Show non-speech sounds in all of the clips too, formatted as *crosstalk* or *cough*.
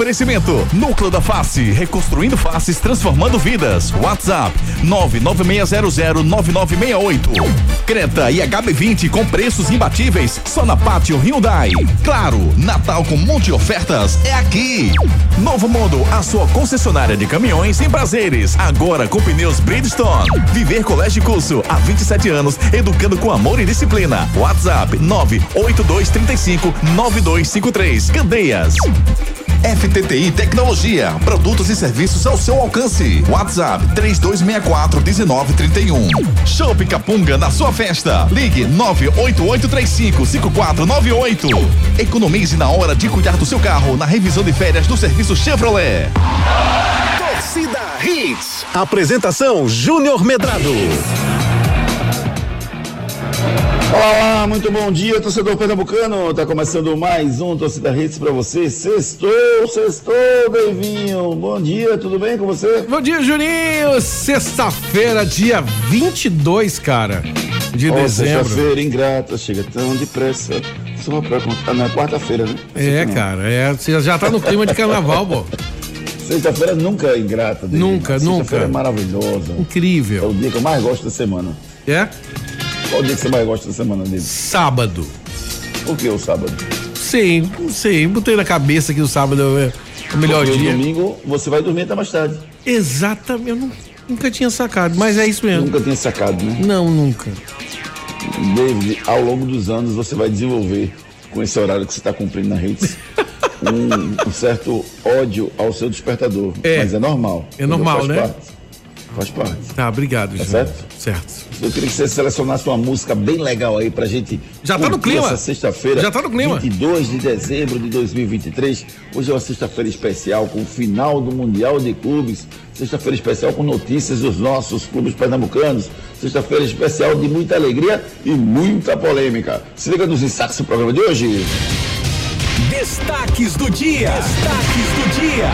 Oferecimento: Núcleo da Face, reconstruindo faces, transformando vidas. WhatsApp: 996009968. Creta e HB20 com preços imbatíveis só na Pátio Hyundai. Claro, Natal com monte de ofertas é aqui. Novo Mundo, a sua concessionária de caminhões em prazeres. Agora com pneus Bridgestone. Viver Colégio Curso há 27 anos, educando com amor e disciplina. WhatsApp 98235 9253. Candeias. FTTI Tecnologia, produtos e serviços ao seu alcance. WhatsApp 3264 1931. Shopping Capunga na sua festa. Ligue 98835 5498. Economize na hora de cuidar do seu carro na revisão de férias do serviço Chevrolet. Torcida Hits. Apresentação Júnior Medrado. Olá, muito bom dia, torcedor pernambucano. Tá começando mais um Torcida Hits para você. Sextou, sextou, Davinho. Bom dia, tudo bem com você? Bom dia, Juninho. Sexta-feira, dia 22, cara, de oh, dezembro. Sexta-feira ingrata, chega tão depressa. Só pra contar, não é quarta-feira, né? É, cara, é, você já tá no clima de carnaval, pô. Sexta-feira nunca é ingrata. David. Nunca, nunca. é maravilhosa. Incrível. É o dia que eu mais gosto da semana. É? Qual dia que você mais gosta da semana dele? Sábado. Por que o sábado? Sim, sim. Botei na cabeça que o sábado é o melhor Porque dia. domingo você vai dormir até mais tarde. Exatamente. Eu não- nunca tinha sacado, mas é isso mesmo. Nunca tinha sacado, né? Não, nunca. David, ao longo dos anos você vai desenvolver com esse horário que você está cumprindo na rede *laughs* um, um certo ódio ao seu despertador. É. Mas é normal. É normal, faz né? Parte. Faz parte. Tá, obrigado, Júnior. certo? Certo. Eu queria que você selecionasse uma música bem legal aí pra gente. Já tá no clima. Essa sexta-feira. Já tá no clima. 22 de dezembro de 2023. Hoje é uma sexta-feira especial com o final do Mundial de Clubes. Sexta-feira especial com notícias dos nossos clubes pernambucanos. Sexta-feira especial de muita alegria e muita polêmica. Se liga nos destaques do programa de hoje. Destaques do dia. Destaques do dia.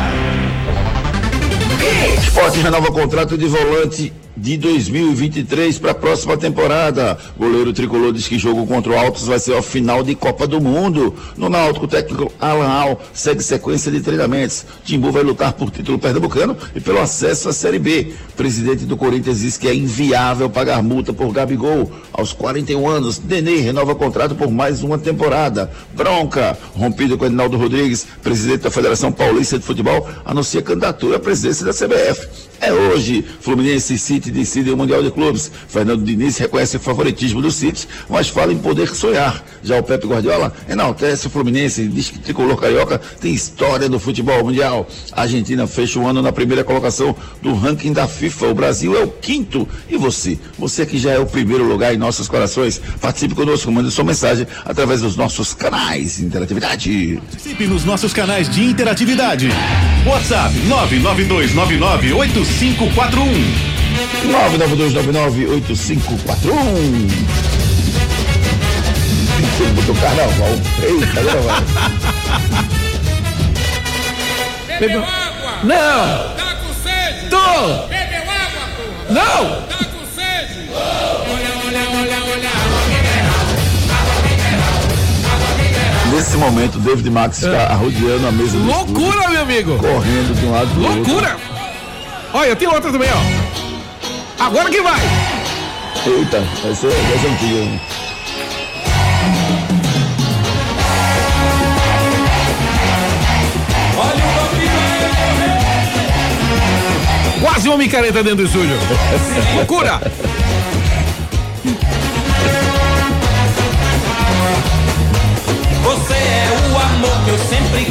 Esporte renova contrato de volante de 2023 para a próxima temporada. Goleiro tricolor diz que jogo contra o Altos vai ser ao final de Copa do Mundo. No Náutico, o técnico Alan Al segue sequência de treinamentos. Timbu vai lutar por título pernambucano e pelo acesso à Série B. Presidente do Corinthians diz que é inviável pagar multa por Gabigol. Aos 41 anos, Nenê renova contrato por mais uma temporada. Bronca, rompido com Edinaldo Rodrigues, presidente da Federação Paulista de Futebol, anuncia candidatura à presidência da CBF. É hoje, Fluminense e City decidem o Mundial de Clubes. Fernando Diniz reconhece o favoritismo do City, mas fala em poder sonhar. Já o Pepe Guardiola enaltece o Fluminense e diz que tricolor carioca tem história do futebol mundial. A Argentina fecha o ano na primeira colocação do ranking da FIFA. O Brasil é o quinto. E você? Você que já é o primeiro lugar em nossos corações, participe conosco, mande sua mensagem através dos nossos canais de interatividade. Participe nos nossos canais de interatividade. WhatsApp 992998541. 992998541. Tempo do carnaval. Eita, agora. Bebeu água! Não! Tá com sede? Tô! Bebeu água, porra! Não! Tá com sede? Olha, olha, olha, olha. Nesse momento, o David Max está arrodeando a mesa Loucura, meu amigo! correndo de um lado pro outro. Loucura! Olha, tem outra também, ó. Agora que vai! Eita, vai ser dessa antiga. né? Quase uma micareta dentro do estúdio. *laughs* Loucura! Você é o amor que eu sempre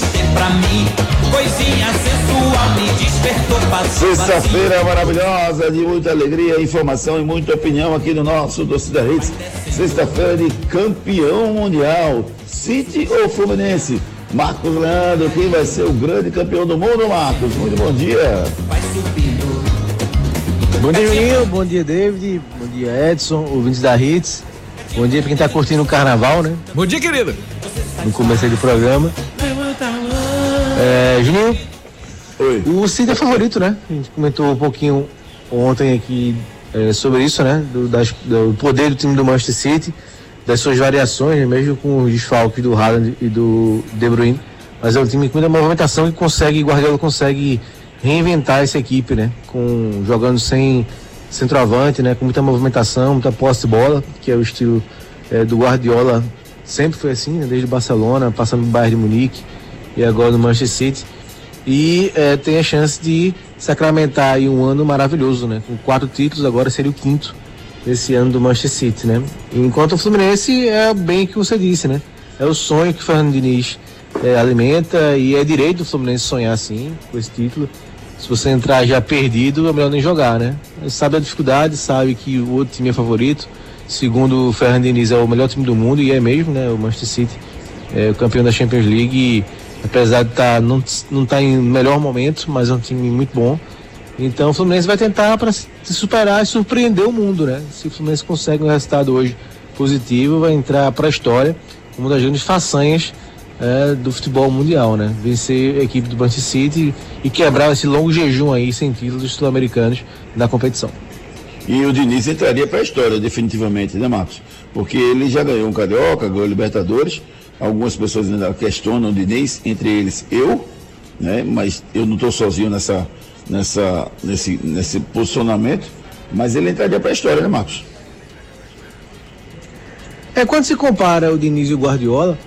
ter pra mim. Coisinha sensual me despertou. Sexta-feira maravilhosa, de muita alegria, informação e muita opinião aqui no nosso Torcida Hits. Sexta-feira de campeão mundial. City ou Fluminense? Marcos Leandro, quem vai ser o grande campeão do mundo, Marcos? Muito bom dia. Vai subindo. Bom dia, Juninho. Bom dia, David. Bom dia, Edson, ouvintes da Hits. Bom dia pra quem tá curtindo o carnaval, né? Bom dia, querido. No começo aí do programa. É, Juninho, Oi. o City é favorito, né? A gente comentou um pouquinho ontem aqui é, sobre isso, né? Do, das- do poder do time do Manchester City, das suas variações, né? mesmo com os desfalques do Haaland e do De Bruyne. Mas é um time com muita movimentação e consegue, Guardiola consegue reinventar essa equipe, né? Com, jogando sem centroavante, né? Com muita movimentação, muita posse de bola, que é o estilo é, do Guardiola. Sempre foi assim, né? Desde Barcelona, passando no Bayern de Munique e agora no Manchester City. E é, tem a chance de sacramentar aí um ano maravilhoso, né? Com quatro títulos, agora seria o quinto nesse ano do Manchester City, né? Enquanto o Fluminense é bem que você disse, né? É o sonho que o Fernando Diniz é, alimenta e é direito do Fluminense sonhar assim, com esse título. Se você entrar já perdido, é melhor nem jogar, né? Ele sabe a dificuldade, sabe que o outro time é favorito. Segundo o Fernando Diniz, é o melhor time do mundo, e é mesmo, né? O Manchester City é o campeão da Champions League. E, apesar de tá, não, não tá em melhor momento, mas é um time muito bom. Então o Fluminense vai tentar para se superar e surpreender o mundo, né? Se o Fluminense consegue um resultado hoje positivo, vai entrar para a história uma das grandes façanhas é, do futebol mundial, né? Vencer a equipe do Manchester City e quebrar esse longo jejum aí sem títulos sul-americanos na competição. E o Diniz entraria para a história, definitivamente, né, Marcos? Porque ele já ganhou um Carioca, ganhou Libertadores. Algumas pessoas ainda questionam o Diniz, entre eles eu, né? Mas eu não estou sozinho nessa, nessa, nesse, nesse posicionamento. Mas ele entraria para a história, né, Marcos? É, quando se compara o Diniz e o Guardiola,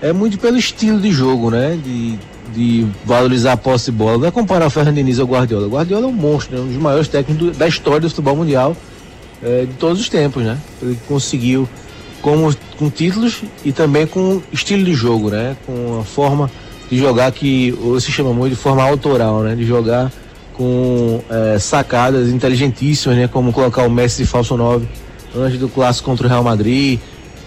é muito pelo estilo de jogo, né? De, de valorizar a posse de bola. Não é comparar o Fernando Diniz ao Guardiola. O Guardiola é um monstro, né? um dos maiores técnicos da história do futebol mundial é, de todos os tempos, né? Ele conseguiu com, com títulos e também com estilo de jogo, né? Com a forma de jogar que hoje se chama muito de forma autoral, né? De jogar com é, sacadas inteligentíssimas, né? Como colocar o Messi de falso 9 antes do clássico contra o Real Madrid,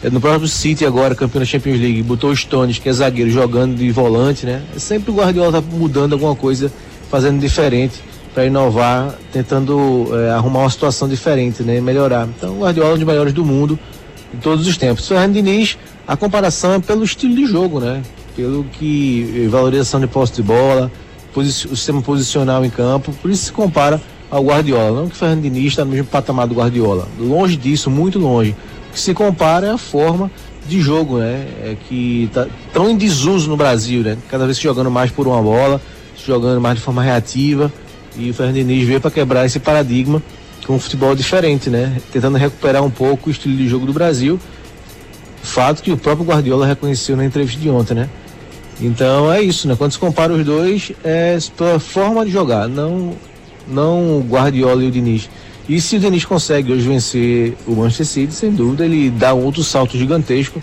é, no próprio City agora, campeão da Champions League, botou o Stones, que é zagueiro, jogando de volante, né? É sempre o Guardiola tá mudando alguma coisa, fazendo diferente para inovar, tentando é, arrumar uma situação diferente, né? Melhorar. Então o Guardiola é um dos melhores do mundo em todos os tempos. O Fernando Diniz, a comparação é pelo estilo de jogo, né? Pelo que eh, valorização de posse de bola, o sistema posicional em campo, por isso se compara ao Guardiola. Não que o Fernando Diniz está no mesmo patamar do Guardiola. Longe disso, muito longe que se compara é a forma de jogo, né? É que tá tão em desuso no Brasil, né? Cada vez se jogando mais por uma bola, se jogando mais de forma reativa. E o Fernando Diniz veio para quebrar esse paradigma com um futebol diferente, né? Tentando recuperar um pouco o estilo de jogo do Brasil. Fato que o próprio Guardiola reconheceu na entrevista de ontem, né? Então é isso, né? Quando se compara os dois, é pela forma de jogar, não não o Guardiola e o Diniz. E se o Denis consegue hoje vencer o Manchester City, sem dúvida, ele dá um outro salto gigantesco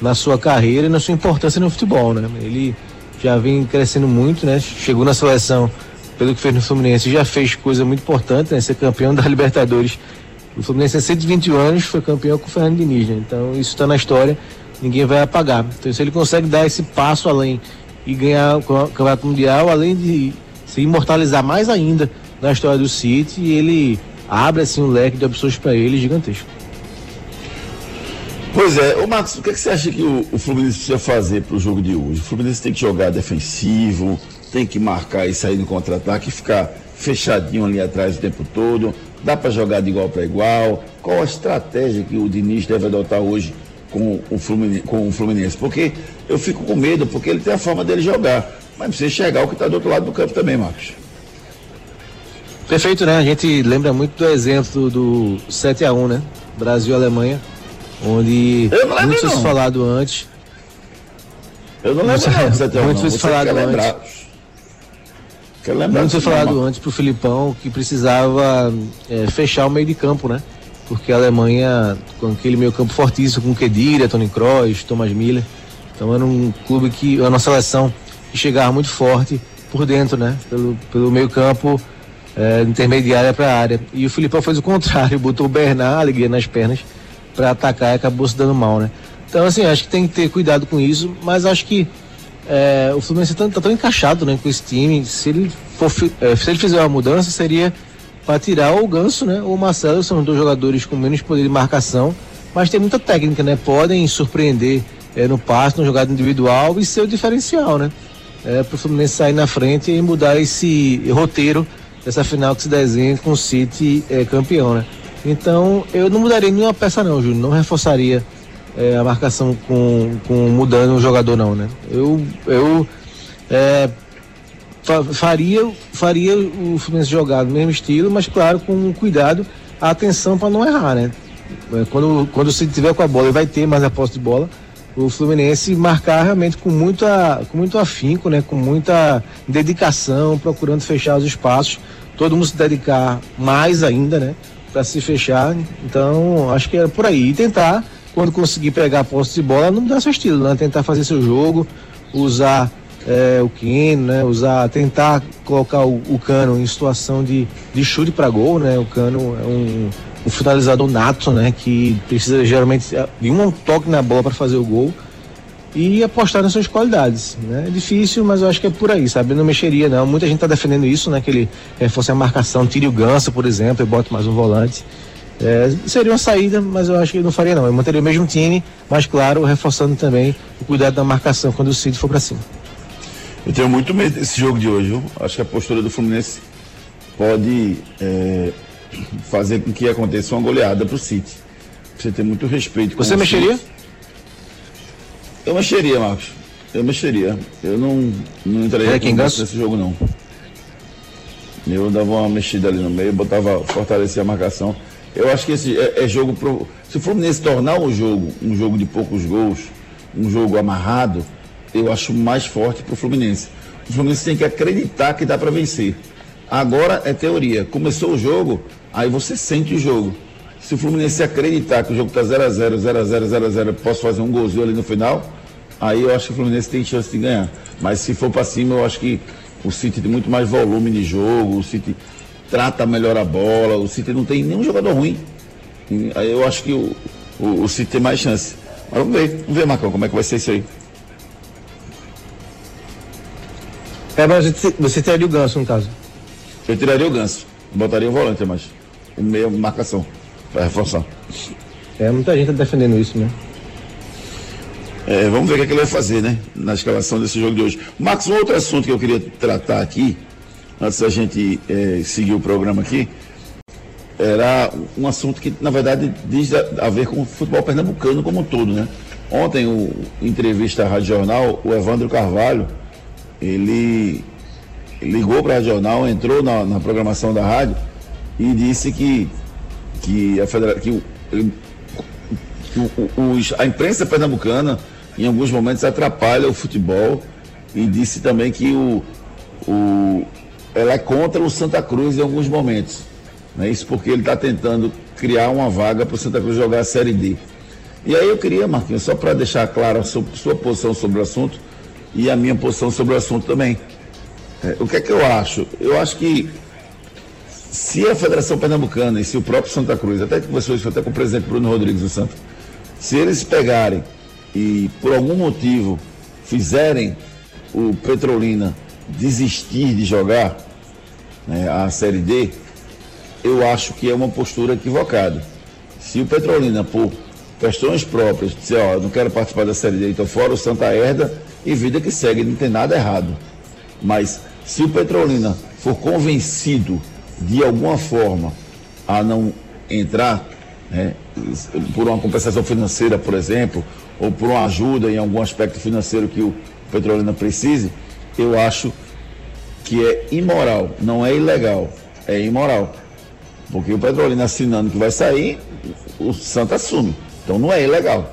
na sua carreira e na sua importância no futebol, né? Ele já vem crescendo muito, né? Chegou na seleção pelo que fez no Fluminense, já fez coisa muito importante, né? Ser campeão da *laughs* Libertadores. O Fluminense tem 121 anos, foi campeão com o Fernando Diniz, né? Então isso está na história, ninguém vai apagar. Então se ele consegue dar esse passo além e ganhar o Campeonato Mundial, além de se imortalizar mais ainda na história do City, ele abre assim um leque de opções para ele gigantesco. Pois é, ô Marcos, o que, é que você acha que o, o Fluminense precisa fazer para o jogo de hoje? O Fluminense tem que jogar defensivo, tem que marcar e sair no contra-ataque, ficar fechadinho ali atrás o tempo todo. Dá para jogar de igual para igual? Qual a estratégia que o Diniz deve adotar hoje com o, Fluminense, com o Fluminense? Porque eu fico com medo, porque ele tem a forma dele jogar. Mas precisa chegar o que está do outro lado do campo também, Marcos. Perfeito, né? A gente lembra muito do exemplo do 7 a 1 né? Brasil Alemanha, onde muito foi falado antes. Eu não lembro não, 7 Muito foi falado antes. Quero lembrar muito foi falado antes pro Filipão que precisava é, fechar o meio de campo, né? Porque a Alemanha, com aquele meio campo fortíssimo, com Kedira, Tony Kroos, Thomas Miller. Então era um clube que, a nossa seleção, que chegava muito forte por dentro, né? Pelo, pelo meio campo é, intermediária para a área. E o Filipão fez o contrário, *laughs* botou o Bernard, alegria nas pernas, para atacar e acabou se dando mal, né? Então, assim, acho que tem que ter cuidado com isso, mas acho que é, o Fluminense está tá tão encaixado né, com esse time. Se ele, for, é, se ele fizer uma mudança, seria para tirar o Ganso, né? Ou o Marcelo, são dois jogadores com menos poder de marcação, mas tem muita técnica, né? Podem surpreender é, no passe, no jogada individual e ser o diferencial, né? É, para o Fluminense sair na frente e mudar esse roteiro dessa final que se desenha com o City é, campeão, né? Então eu não mudaria nenhuma peça não, Júnior, não reforçaria é, a marcação com, com mudando o jogador não, né? Eu, eu é, faria, faria o Fluminense jogar no mesmo estilo, mas claro, com cuidado, a atenção para não errar, né? É, quando, quando se tiver com a bola e vai ter mais a posse de bola, o Fluminense marcar realmente com, muita, com muito afinco, né? Com muita dedicação, procurando fechar os espaços, todo mundo se dedicar mais ainda, né? Para se fechar. Então, acho que é por aí. E tentar, quando conseguir pegar a posse de bola, não seu estilo, né? Tentar fazer seu jogo, usar é, o Quino, né? Usar, tentar colocar o, o, Cano em situação de, de chute para gol, né? O Cano é um, um finalizador nato, né? Que precisa geralmente de um toque na bola para fazer o gol e apostar nas suas qualidades, né? É difícil, mas eu acho que é por aí, sabe? Eu não mexeria não. Muita gente está defendendo isso, né? Que ele reforce a marcação, tire o Ganso, por exemplo, e bote mais um volante. É, seria uma saída, mas eu acho que eu não faria não. Eu manteria o mesmo time, mas claro, reforçando também o cuidado da marcação quando o Cid for para cima. Eu tenho muito medo desse jogo de hoje. Viu? Acho que a postura do Fluminense pode é, fazer com que aconteça uma goleada para o City. Você tem muito respeito. Você mexeria? City. Eu mexeria, Marcos. Eu mexeria. Eu não, não entraria é, nesse jogo, não. Eu dava uma mexida ali no meio, botava, fortalecia a marcação. Eu acho que esse é, é jogo pro. Se o Fluminense tornar o jogo um jogo de poucos gols, um jogo amarrado, eu acho mais forte para o Fluminense. O Fluminense tem que acreditar que dá para vencer. Agora é teoria. Começou o jogo, aí você sente o jogo. Se o Fluminense acreditar que o jogo está 0x0, 0x0, 0x0, posso fazer um golzinho ali no final, aí eu acho que o Fluminense tem chance de ganhar. Mas se for para cima, eu acho que o City tem muito mais volume de jogo, o City trata melhor a bola, o City não tem nenhum jogador ruim. Aí eu acho que o, o, o City tem mais chance. Mas vamos ver, vamos ver, Marcão, como é que vai ser isso aí. É, mas você tiraria o ganso, no caso? Eu tiraria o ganso. Botaria o volante, mas o meio marcação, para reforçar. É, muita gente tá defendendo isso, né? É, vamos ver o que, é que, ele vai fazer, né? Na escalação desse jogo de hoje. Marcos, um outro assunto que eu queria tratar aqui, antes da gente é, seguir o programa aqui, era um assunto que, na verdade, diz a, a, ver com o futebol pernambucano como um todo, né? Ontem, o entrevista à Rádio Jornal, o Evandro Carvalho, ele ligou para a Jornal, entrou na, na, programação da rádio e disse que, que, a, federa que, que o, os, a imprensa pernambucana em alguns momentos atrapalha o futebol e disse também que o, o, ela é contra o Santa Cruz em alguns momentos. Né? Isso porque ele está tentando criar uma vaga para o Santa Cruz jogar a Série D. E aí eu queria, Marquinhos, só para deixar clara a sua, sua posição sobre o assunto, e a minha posição sobre o assunto também. É, o que é que eu acho? Eu acho que se a Federação Pernambucana e se o próprio Santa Cruz, até que conversou isso até com o presidente Bruno Rodrigues do Santos, se eles pegarem e por algum motivo fizerem o Petrolina desistir de jogar né, a Série D, eu acho que é uma postura equivocada. Se o Petrolina, por questões próprias, disser, ó, não quero participar da Série D, então fora o Santa Herda, e vida que segue, não tem nada errado. Mas se o Petrolina for convencido de alguma forma a não entrar, né, por uma compensação financeira, por exemplo, ou por uma ajuda em algum aspecto financeiro que o Petrolina precise, eu acho que é imoral, não é ilegal, é imoral. Porque o Petrolina assinando que vai sair, o Santa assume. Então não é ilegal.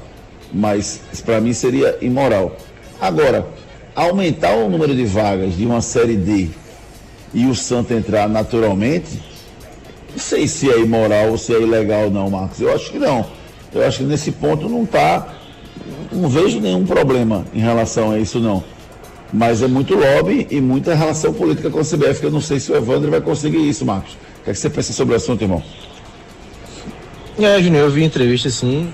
Mas para mim seria imoral. Agora, aumentar o número de vagas de uma série D e o Santa entrar naturalmente, não sei se é imoral ou se é ilegal não, Marcos. Eu acho que não. Eu acho que nesse ponto não está. Não vejo nenhum problema em relação a isso não. Mas é muito lobby e muita relação política com a CBF, que eu não sei se o Evandro vai conseguir isso, Marcos. O que, é que você pensa sobre o assunto, irmão? É, Júnior, eu vi entrevista assim,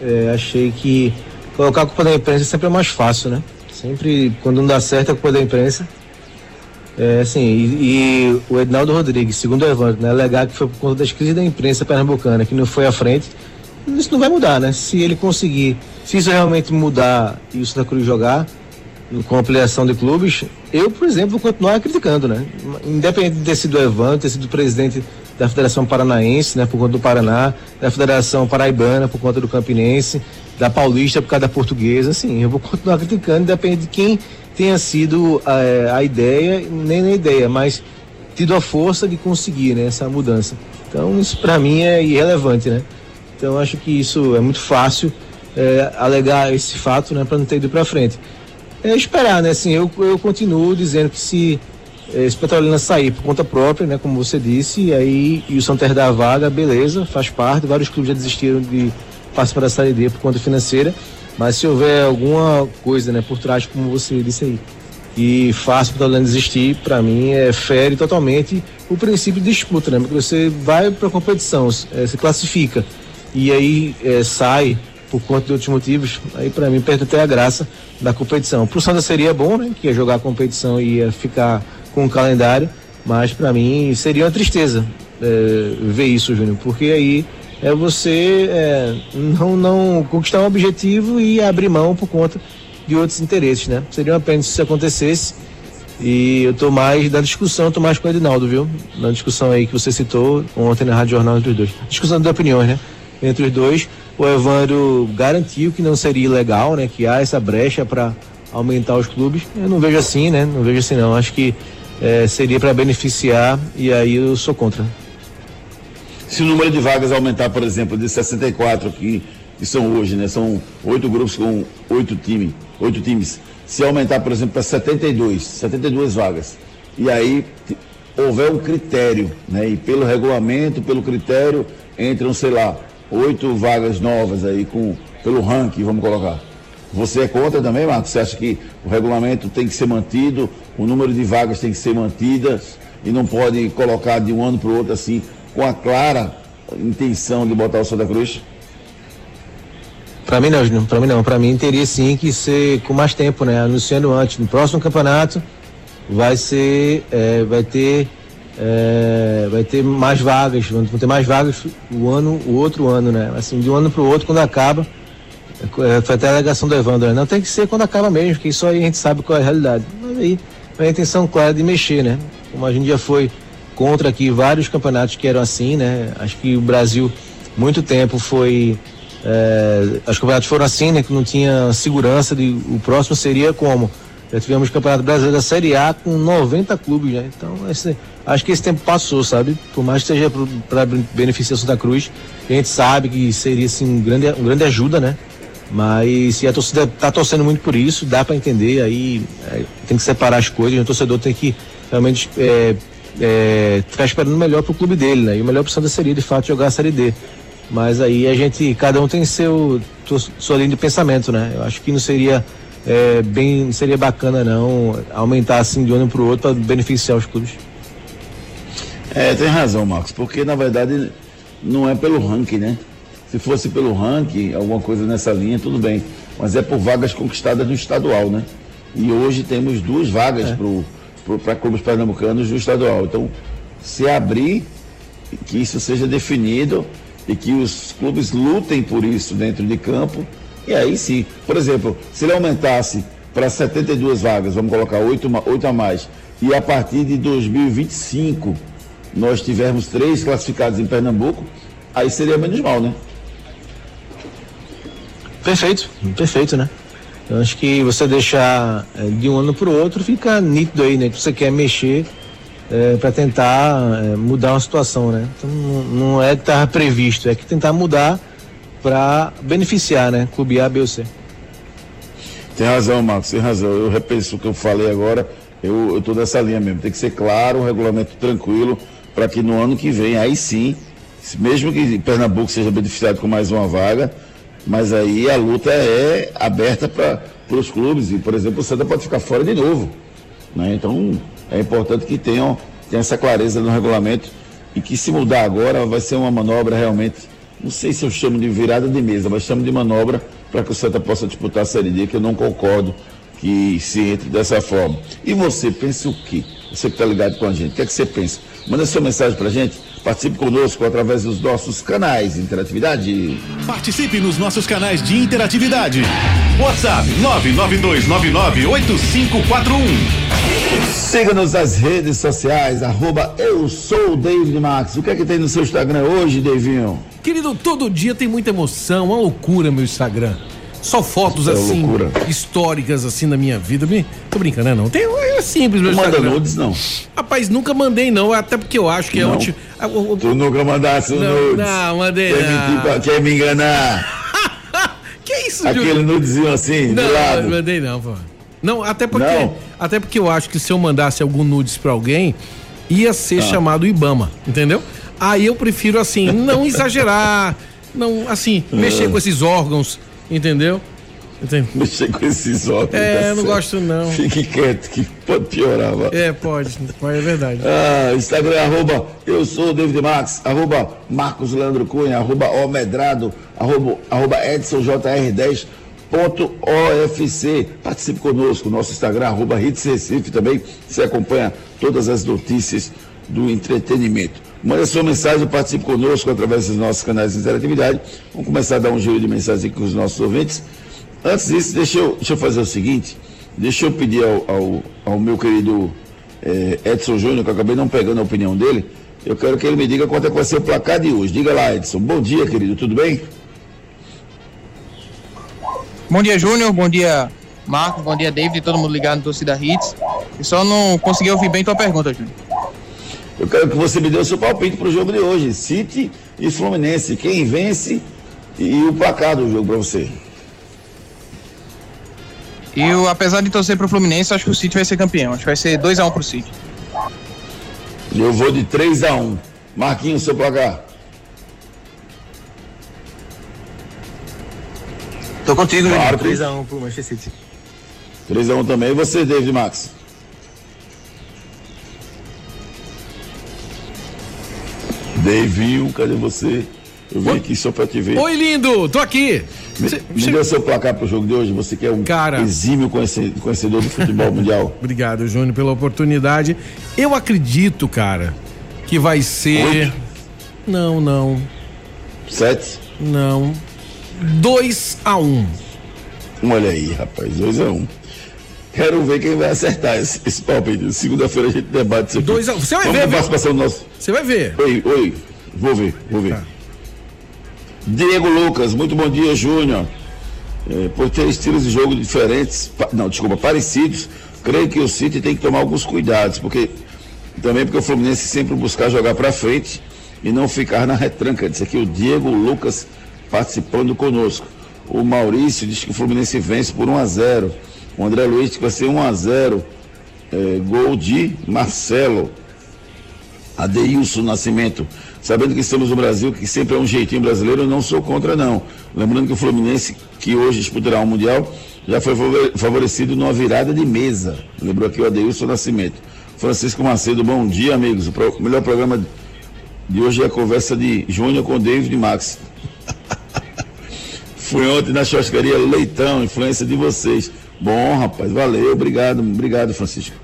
é, achei que colocar a culpa da imprensa sempre é mais fácil, né? Sempre, quando não dá certo, a culpa da imprensa. É, assim, e, e o Ednaldo Rodrigues, segundo o Evandro, né, alegar que foi por conta das crises da imprensa pernambucana, que não foi à frente, isso não vai mudar, né? Se ele conseguir, se isso realmente mudar e o Santa Cruz jogar com ampliação de clubes, eu, por exemplo, vou continuar criticando, né? Independente de ter sido o Evandro, ter sido presidente da Federação Paranaense, né, por conta do Paraná, da Federação Paraibana, por conta do Campinense, da Paulista por causa da Portuguesa, assim, eu vou continuar criticando, depende de quem tenha sido é, a ideia, nem a ideia, mas tido a força de conseguir né, essa mudança. Então isso para mim é irrelevante, né? Então acho que isso é muito fácil é, alegar esse fato, né, para não ter ido para frente. É esperar, né? Assim, eu, eu continuo dizendo que se é, esse Petrolina sair por conta própria, né, como você disse, e aí e o Santander dá a vaga, beleza, faz parte. Vários clubes já desistiram de participar da Série D por conta financeira, mas se houver alguma coisa, né, por trás, como você disse aí, e faz o Petrolina desistir, para mim é fere totalmente o princípio de disputa, né? Porque você vai para competição, é, se classifica e aí é, sai por conta de outros motivos, aí para mim perde até a graça da competição. Pro Santa seria bom, né? Que ia jogar a competição e ia ficar com o calendário, mas para mim seria uma tristeza é, ver isso, Júnior, porque aí é você é, não, não conquistar um objetivo e abrir mão por conta de outros interesses, né? Seria uma pena se isso acontecesse. E eu tô mais da discussão, tô mais com o Edinaldo, viu? Na discussão aí que você citou ontem na Rádio Jornal entre os dois. Discussão de opiniões, né? Entre os dois. O Evandro garantiu que não seria ilegal, né? Que há essa brecha para aumentar os clubes. Eu não vejo assim, né? Não vejo assim não. Acho que é, seria para beneficiar e aí eu sou contra. Se o número de vagas aumentar, por exemplo, de 64 que, que são hoje, né? São oito grupos com oito times, oito times. Se aumentar, por exemplo, para 72, 72 vagas. E aí houver um critério, né? E pelo regulamento, pelo critério, entram, sei lá, oito vagas novas aí com pelo ranking, vamos colocar. Você é contra também, Marcos? Você acha que o regulamento tem que ser mantido, o número de vagas tem que ser mantidas e não pode colocar de um ano para o outro assim, com a clara intenção de botar o Santa Cruz? Para mim não. Para mim não. Para mim teria sim que ser com mais tempo, né? Anunciando antes. No próximo campeonato vai ser, é, vai ter, é, vai ter mais vagas, vão ter mais vagas o ano, o outro ano, né? Assim, de um ano para o outro, quando acaba é, foi até a alegação do Evandro, né? Não tem que ser quando acaba mesmo, que isso aí a gente sabe qual é a realidade. Mas aí a intenção clara de mexer, né? Como a gente já foi contra aqui vários campeonatos que eram assim, né? Acho que o Brasil, muito tempo foi. É, os campeonatos foram assim, né? Que não tinha segurança de o próximo seria como. Já tivemos o Campeonato Brasileiro da Série A com 90 clubes, né? Então, esse, acho que esse tempo passou, sabe? Por mais que seja para beneficiar Santa Cruz, a gente sabe que seria assim, um grande, um grande ajuda, né? Mas se a torcida está torcendo muito por isso, dá para entender, aí é, tem que separar as coisas, o torcedor tem que realmente é, é, ficar esperando o melhor para o clube dele, né? E o melhor opção seria de fato jogar a Série D. Mas aí a gente, cada um tem seu sua linha de pensamento, né? Eu acho que não seria é, bem, não seria bacana não aumentar assim de um ano para o outro para beneficiar os clubes. É, tem razão, Marcos, porque na verdade não é pelo ranking, né? Se fosse pelo ranking, alguma coisa nessa linha, tudo bem. Mas é por vagas conquistadas no estadual, né? E hoje temos duas vagas é. para clubes pernambucanos no estadual. Então, se abrir, que isso seja definido e que os clubes lutem por isso dentro de campo, e aí sim. Por exemplo, se ele aumentasse para 72 vagas, vamos colocar 8, 8 a mais, e a partir de 2025 nós tivermos três classificados em Pernambuco, aí seria menos mal, né? Perfeito, perfeito, né? Eu acho que você deixar é, de um ano para o outro fica nítido aí, né? Que você quer mexer é, para tentar é, mudar uma situação, né? Então não, é que estava previsto, é que tentar mudar para beneficiar, né? Clube A, B ou C. Tem razão, Marcos, tem razão. Eu repenso o que eu falei agora, eu estou nessa linha mesmo. Tem que ser claro, um regulamento tranquilo, para que no ano que vem, aí sim, mesmo que Pernambuco seja beneficiado com mais uma vaga, mas aí a luta é aberta para os clubes e, por exemplo, o Santa pode ficar fora de novo. Né? Então é importante que tenham, tenham essa clareza no regulamento e que se mudar agora vai ser uma manobra realmente, não sei se eu chamo de virada de mesa, mas chamo de manobra para que o Santa possa disputar a Série D, que eu não concordo que se entre dessa forma. E você pensa o quê? Você que está ligado com a gente, o que é que você pensa? Manda sua mensagem para a gente Participe conosco através dos nossos canais de interatividade. Participe nos nossos canais de interatividade. WhatsApp 992998541. Siga-nos nas redes sociais, arroba eu sou o David Max. O que é que tem no seu Instagram hoje, Davinho? Querido, todo dia tem muita emoção, uma loucura meu Instagram. Só fotos É assim, loucura. históricas assim da minha vida. Me- Tô brincando, né? Não. Tem, é simples meu Não manda nudes, não. Rapaz, nunca mandei não, até porque eu acho que é Não? o tipo. ah, o- o- Tu nunca mandasse Não, nudes. não, mandei Quer, não. mentir pra- quer me enganar? *laughs* Que isso, Aquele Júlio? nudezinho assim, Não, do lado. não mandei não, pô. Não, até porque, Não? até porque eu acho que se eu mandasse algum nudes pra alguém, ia ser Ah. chamado Ibama, entendeu? Aí eu prefiro assim, não *laughs* exagerar, não assim, Ah. mexer com esses órgãos, entendeu? Entende? Mexer com esses óculos. É, tá eu não certo. gosto não. Fique quieto, que pode piorar, vá. É, pode, mas é verdade. Ah, Instagram, arroba eu sou o David Max, arroba Marcos Leandro Cunha, arroba O Medrado, arroba, arroba Edson JR10 ponto OFC. Participe conosco, nosso Instagram, arroba Hits Recife também. Você acompanha todas as notícias do entretenimento. Mande a sua mensagem, participe conosco através dos nossos canais de interatividade. Vamos começar a dar um giro de mensagem aqui com os nossos ouvintes. Antes disso, deixa eu, deixa eu fazer o seguinte, deixa eu pedir ao, ao, ao meu querido eh, Edson Júnior, que eu acabei não pegando a opinião dele, eu quero que ele me diga quanto é que vai ser o placar de hoje. Diga lá, Edson. Bom dia, querido, tudo bem? Bom dia, Júnior. Bom dia, Marcos. Bom dia, David. Todo mundo ligado no Torcida Hits. Eu só não consegui ouvir bem tua pergunta, Júnior. Eu quero que você me dê o seu palpite para o jogo de hoje. City e Fluminense. Quem vence e o placar do jogo para você. Eu, apesar de torcer pro Fluminense, acho que o City vai ser campeão. Acho que vai ser 2x1 pro City. Eu vou de 3 a 1 Marquinhos, seu placar. Tô contigo, Claro, Júnior. 3x1 pro Manchester City. 3 a 1 também. E você, David Max? Davinho, cadê você? Eu vim aqui só para te ver. Oi, lindo, tô aqui. Me, Cê- me o seu placar pro jogo de hoje. Você que é um Cara. exímio conhece- conhecedor do futebol *laughs* mundial. Obrigado, Júnior, pela oportunidade. Eu acredito, cara, que vai ser. Oito? Não, não, Sete? não. 2 a 1 Olha aí, rapaz, 2 a 1 um. Quero ver quem vai acertar esse, esse palpite. Segunda-feira a gente debate isso aqui. Dois a- você vai Vamos ver, viu? participação nosso. Você vai ver. Oi, oi. Vou ver, vou ver. Tá. Diego Lucas, muito bom dia, Júnior. É, por ter estilos de jogo diferentes, não, desculpa, parecidos, creio que o City tem que tomar alguns cuidados, porque também porque o Fluminense sempre buscar jogar para frente e não ficar na retranca. Disse aqui o Diego Lucas participando conosco. O Maurício diz que o Fluminense vence por 1 a 0. O André Luiz que vai ser 1 a 0. É, gol de Marcelo. Adeilson Nascimento. Sabendo que estamos no Brasil, que sempre é um jeitinho brasileiro, eu não sou contra, não. Lembrando que o Fluminense, que hoje disputará o Mundial, já foi favore- favorecido numa virada de mesa. Lembrou aqui o Adeilson Nascimento. Francisco Macedo, bom dia, amigos. O melhor programa de hoje é a conversa de Júnior com David Max. *laughs* Fui ontem na churrascaria Leitão, influência de vocês. Bom, rapaz, valeu, obrigado, obrigado, Francisco.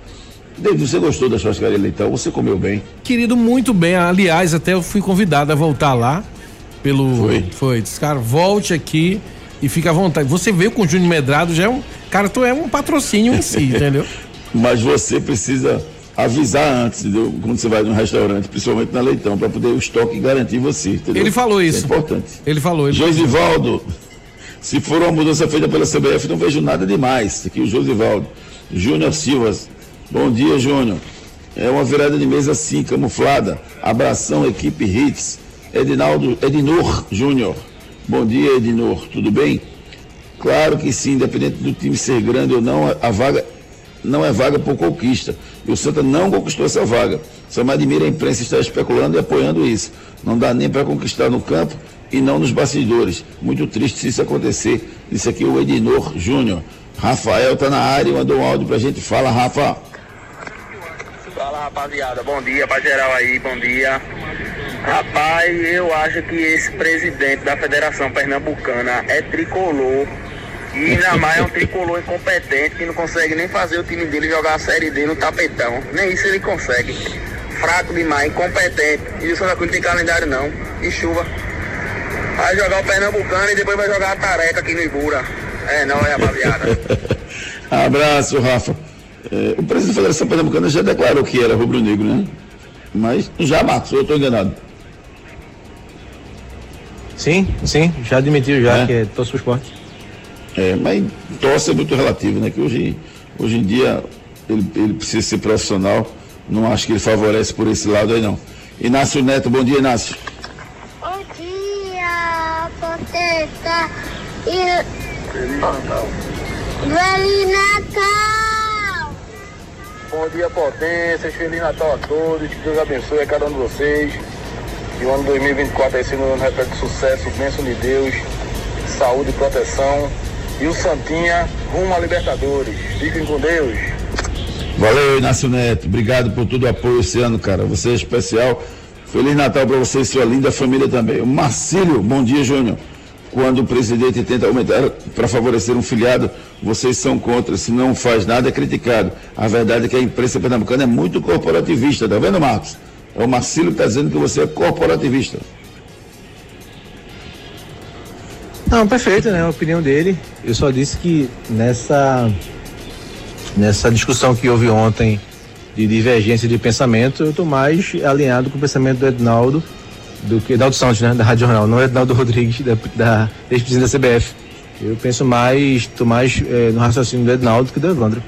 David, você gostou da churrascaria Leitão? Você comeu bem? Querido, muito bem. Aliás, até eu fui convidado a voltar lá. Pelo. Foi? Foi. Disse, cara, volte aqui e fica à vontade. Você veio com o Júnior Medrado, já é um. Cara, tu é um patrocínio em si, *laughs* entendeu? Mas você precisa avisar antes, entendeu? Quando você vai num restaurante, principalmente na Leitão, para poder o estoque garantir você, entendeu? Ele falou isso. É importante. Ele falou. Ele... Josivaldo, se for uma mudança feita pela CBF, não vejo nada demais. Aqui o Josivaldo. Júnior Silva, bom dia, Júnior. É uma virada de mesa assim, camuflada. Abração, equipe Hits. Edinaldo, Edinor Júnior. Bom dia, Edinor. Tudo bem? Claro que sim, independente do time ser grande ou não, a vaga não é vaga por conquista. E o Santa não conquistou essa vaga. Só me admira a imprensa estar especulando e apoiando isso. Não dá nem para conquistar no campo e não nos bastidores. Muito triste se isso acontecer. Disse aqui o Edinor Júnior. Rafael tá na área e mandou um áudio pra gente. Fala, Rafa. Fala rapaziada, bom dia pra geral aí, bom dia. Rapaz, eu acho que esse presidente da Federação Pernambucana é tricolor. E ainda mais é um tricolor incompetente que não consegue nem fazer o time dele jogar a série D no tapetão. Nem isso ele consegue. Fraco demais, incompetente. E o Santa Cruz tem calendário não. E chuva. Vai jogar o Pernambucano e depois vai jogar a tareca aqui no Ibura. É nóis, rapaziada. *laughs* Abraço, Rafa. É, o presidente da Federação Pernambucana já declarou que era rubro-negro, né? Mas já, Marcos, eu estou enganado. Sim, sim, já admitiu já É? que é torce pro esporte. É, mas tosse é muito relativo, né? Que hoje, hoje em dia ele, ele precisa ser profissional. Não acho que ele favorece por esse lado aí não. Inácio Neto, bom dia, Inácio. Poteta. E... Feliz Natal. Feliz Natal! Bom dia, potências. Feliz Natal a todos. Que Deus abençoe a cada um de vocês. E o ano 2024 aí sendo um ano repleto de sucesso, bênção de Deus, saúde e proteção. E o Santinha rumo à Libertadores. Fiquem com Deus. Valeu, Inácio Neto. Obrigado por todo o apoio esse ano, cara. Você é especial. Feliz Natal para você e sua linda família também. O Marcílio, bom dia, Júnior. Quando o presidente tenta aumentar para favorecer um filiado, vocês são contra. Se não faz nada, é criticado. A verdade é que a imprensa pernambucana é muito corporativista, tá vendo, Marcos? É o Marcílio que está dizendo que você é corporativista. Não, perfeito, né? A opinião dele. Eu só disse que nessa nessa discussão que houve ontem de divergência de pensamento, eu estou mais alinhado com o pensamento do Ednaldo do que Ednaldo Santos, né? Da Rádio Jornal, não Ednaldo Rodrigues, da, da ex-presidente da CBF. Eu penso mais, estou mais eh, no raciocínio do Ednaldo que do Evandro.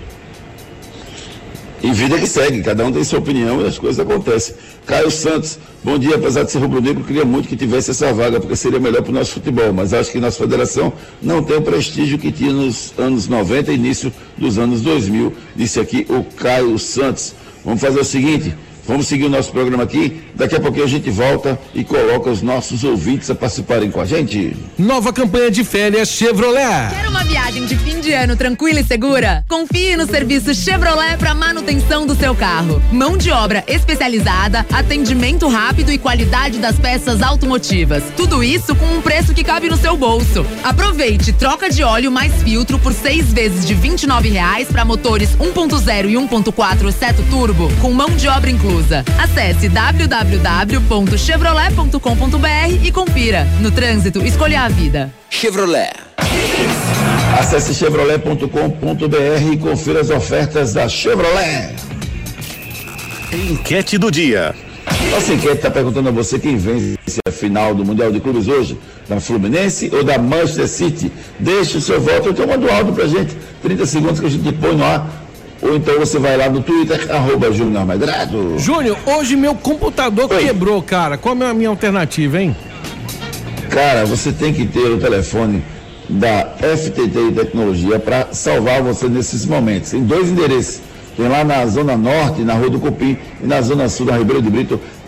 E vida que segue, cada um tem sua opinião e as coisas acontecem. Caio Santos, bom dia, apesar de ser rubro-negro, queria muito que tivesse essa vaga, porque seria melhor para o nosso futebol, mas acho que nossa federação não tem o prestígio que tinha nos anos 90 e início dos anos 2000, disse aqui o Caio Santos. Vamos fazer o seguinte, vamos seguir o nosso programa aqui, daqui a pouquinho a gente volta e coloca os nossos ouvintes a participarem com a gente. Nova campanha de férias Chevrolet. Quer uma viagem de fim de ano tranquila e segura? Confie no serviço Chevrolet para manutenção do seu carro. Mão de obra especializada, atendimento rápido e qualidade das peças automotivas. Tudo isso com um preço que cabe no seu bolso. Aproveite troca de óleo mais filtro por seis vezes de R$ 29,00 para motores 1.0 e 1.4 seto turbo, com mão de obra inclusa. Acesse www.chevrolet.com.br e confira. No trânsito, escolha a vida. Chevrolet. Acesse chevrolet.com.br e confira as ofertas da Chevrolet. Enquete do dia. Nossa enquete está perguntando a você quem vence a final do Mundial de Clubes hoje, da Fluminense ou da Manchester City. Deixe o seu voto, então manda um áudio pra gente, 30 segundos que a gente põe no ar. Ou então você vai lá no Twitter, *laughs* arroba Júnior Medrado. Júnior, hoje meu computador Oi. quebrou, cara. Qual é a minha alternativa, hein? Cara, você tem que ter o telefone da FTT Tecnologia para salvar você nesses momentos. Em dois endereços. Tem lá na Zona Norte, na Rua do Cupim, e na Zona Sul, na Ribeiro de Brito,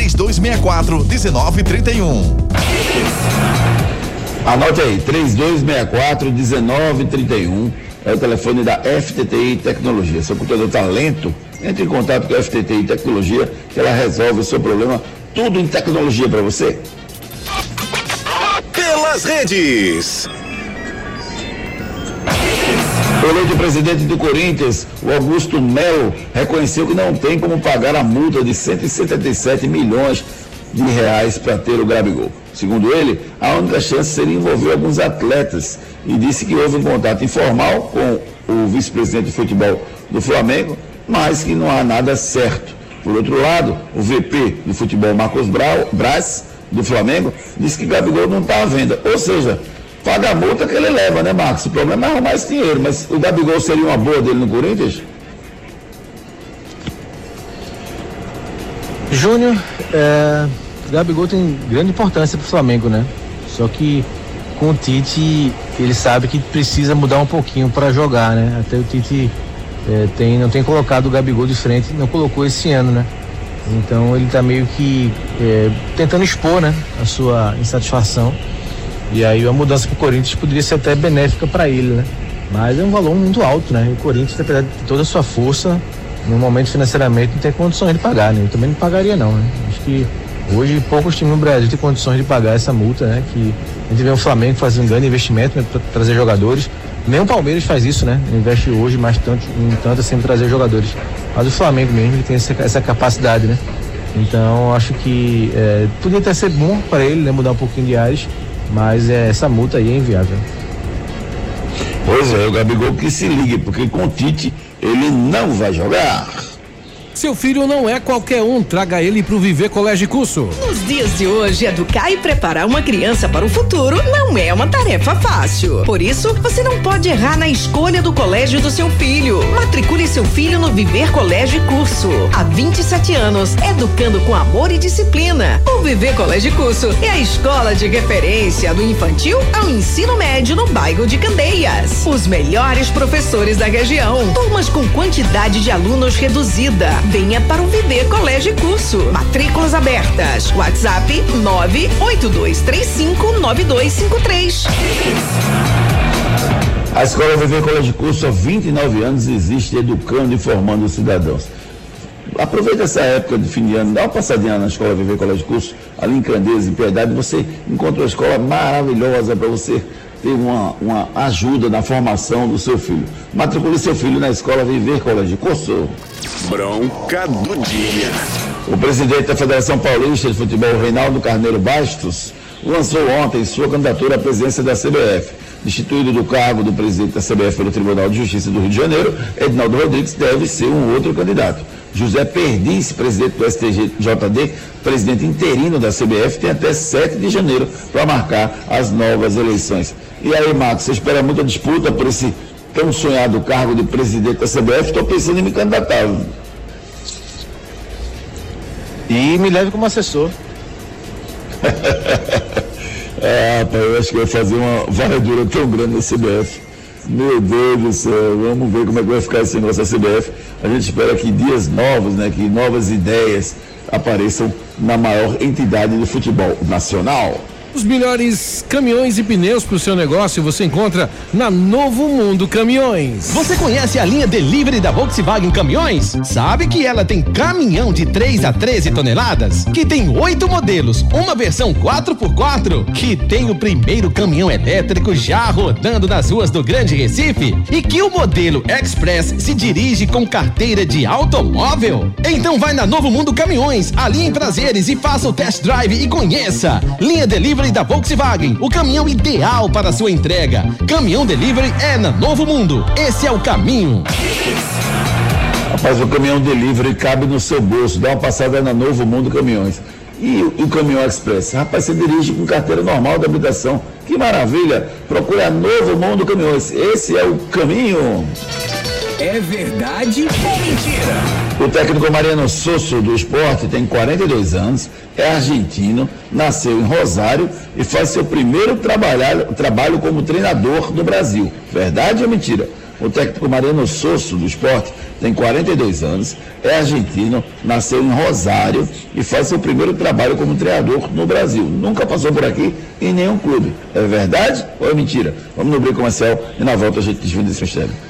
3264 1931. Anote aí, 3264-1931 é o telefone da FTTI Tecnologia. Seu computador está lento? Entre em contato com a FTTI Tecnologia que ela resolve o seu problema. Tudo em tecnologia para você. Pelas redes. O presidente do Corinthians, o Augusto Melo, reconheceu que não tem como pagar a multa de 177 milhões de reais para ter o Gabigol. Segundo ele, a única chance seria envolver alguns atletas e disse que houve um contato informal com o vice-presidente de futebol do Flamengo, mas que não há nada certo. Por outro lado, o VP do futebol Marcos Braz, do Flamengo, disse que Gabigol não está à venda. Ou seja, paga a multa que ele leva, né, Marcos? O problema é arrumar esse dinheiro, mas o Gabigol seria uma boa dele no Corinthians? Júnior, é, Gabigol tem grande importância para o Flamengo, né? Só que com o Tite, ele sabe que precisa mudar um pouquinho para jogar, né? Até o Tite é, tem, não tem colocado o Gabigol de frente, não colocou esse ano, né? Então ele está meio que é, tentando expor, né? A sua insatisfação. E aí a mudança para o Corinthians poderia ser até benéfica para ele, né? Mas é um valor muito alto, né? O Corinthians, apesar de toda a sua força, no momento financeiramente não tem condições de pagar, né? Eu também não pagaria não, né? Acho que hoje poucos times no Brasil têm condições de pagar essa multa, né? Que a gente vê o Flamengo fazendo um grande investimento né, para trazer jogadores. Nem o Palmeiras faz isso, né? Investe hoje mais tanto, em tanto assim trazer jogadores. Mas o Flamengo mesmo ele tem essa, essa capacidade, né? Então acho que é, podia até ser bom para ele, né? Mudar um pouquinho de áreas, mas é, essa multa aí é inviável. Pois é, o Gabigol que se ligue, porque com o Tite ele não vai jogar. Seu filho não é qualquer um, traga ele pro Viver Colégio e Curso. Nos dias de hoje, educar e preparar uma criança para o futuro não é uma tarefa fácil. Por isso, você não pode errar na escolha do colégio do seu filho. Matricule seu filho no Viver Colégio e Curso. Há 27 anos, educando com amor e disciplina. O Viver Colégio e Curso é a escola de referência do infantil ao ensino médio no bairro de Candeias. Os melhores professores da região. Turmas com quantidade de alunos reduzida venha para o Viver Colégio Curso. Matrículas abertas. WhatsApp 982359253. A Escola Viver Colégio Curso há 29 anos existe educando e formando os cidadãos. Aproveita essa época de fim de ano, dá uma passadinha na Escola Viver Colégio Curso, ali em Candeias, em Piedade, você encontra uma escola maravilhosa para você ter uma, uma ajuda na formação do seu filho. Matricule seu filho na Escola Viver Colégio de Curso. Bronca do dia. O presidente da Federação Paulista de Futebol, Reinaldo Carneiro Bastos, lançou ontem sua candidatura à presidência da CBF. Destituído do cargo do presidente da CBF pelo Tribunal de Justiça do Rio de Janeiro, Edinaldo Rodrigues deve ser um outro candidato. José Perdiz, presidente do STJD, presidente interino da CBF, tem até 7 de janeiro para marcar as novas eleições. E aí, Marcos, você espera muita disputa por esse tão sonhado cargo de presidente da CBF? Estou pensando em me candidatar. E me leve como assessor. ah, *laughs* rapaz, eu acho que vai fazer uma varredura tão grande na CBF. Meu Deus do céu, vamos ver como é que vai ficar esse negócio da CBF. A gente espera que dias novos, né, que novas ideias apareçam na maior entidade do futebol nacional. Os melhores caminhões e pneus para o seu negócio você encontra na Novo Mundo Caminhões. Você conhece a linha Delivery da Volkswagen Caminhões? Sabe que ela tem caminhão de 3 a 13 toneladas? Que tem oito modelos, uma versão 4x4? Que tem o primeiro caminhão elétrico já rodando nas ruas do Grande Recife? E que o modelo Express se dirige com carteira de automóvel? Então vai na Novo Mundo Caminhões, ali em Prazeres e faça o test drive e conheça. Linha Delivery da Volkswagen, o caminhão ideal para sua entrega. Caminhão Delivery é na Novo Mundo. Esse é o caminho. Rapaz, o caminhão delivery cabe no seu bolso. Dá uma passada na Novo Mundo Caminhões. E o, o caminhão express? Rapaz, você dirige com carteira normal da habitação. Que maravilha! Procure a Novo Mundo Caminhões. Esse é o caminho. É verdade ou mentira? O técnico Mariano Sosso do esporte tem 42 anos, é argentino, nasceu em Rosário e faz seu primeiro trabalhar, trabalho como treinador no Brasil. Verdade ou mentira? O técnico Mariano Sosso do esporte tem 42 anos, é argentino, nasceu em Rosário e faz seu primeiro trabalho como treinador no Brasil. Nunca passou por aqui em nenhum clube. É verdade ou é mentira? Vamos no brinco comercial e na volta a gente desvenda esse mistério.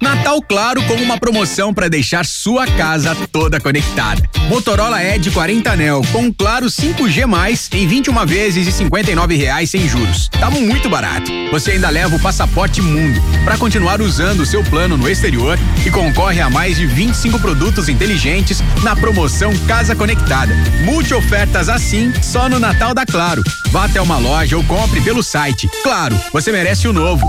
Natal Claro com uma promoção para deixar sua casa toda conectada. Motorola Edge 40 Anel com Claro 5G+, em 21 vezes e 59 reais sem juros. Tá muito barato. Você ainda leva o passaporte Mundo para continuar usando o seu plano no exterior e concorre a mais de 25 produtos inteligentes na promoção Casa Conectada. Multi ofertas assim só no Natal da Claro. Vá até uma loja ou compre pelo site. Claro, você merece o novo.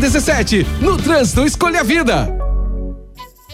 17. No trânsito escolha a vida.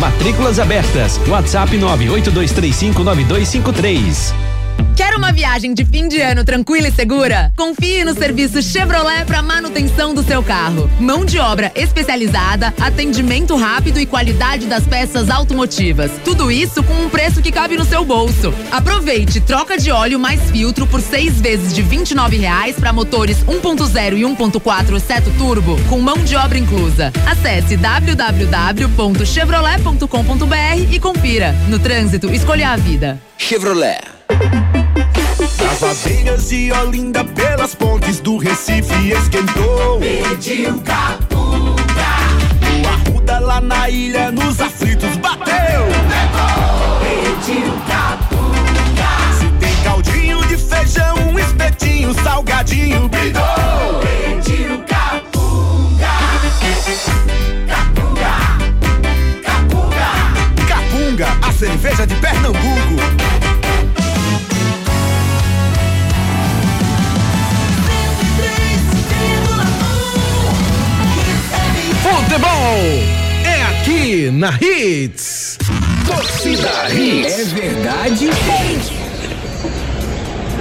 Matrículas abertas. WhatsApp 982359253. Quer uma viagem de fim de ano tranquila e segura? Confie no serviço Chevrolet para manutenção do seu carro. Mão de obra especializada, atendimento rápido e qualidade das peças automotivas. Tudo isso com um preço que cabe no seu bolso. Aproveite troca de óleo mais filtro por seis vezes de R$ 29,00 para motores 1.0 e 1.4 seto turbo, com mão de obra inclusa. Acesse www.chevrolet.com.br e confira. No trânsito, escolha a vida. Chevrolet. Das abelhas de Olinda pelas pontes do Recife esquentou. Pediu capunga. O arruda lá na ilha nos aflitos bateu. Levou. Pediu capunga. Se tem caldinho de feijão, um espetinho, salgadinho, bidou. Pediu capunga. Capunga. Capunga. Capunga, a cerveja de Pernambuco. É aqui na Hits. Torcida Hits. É verdade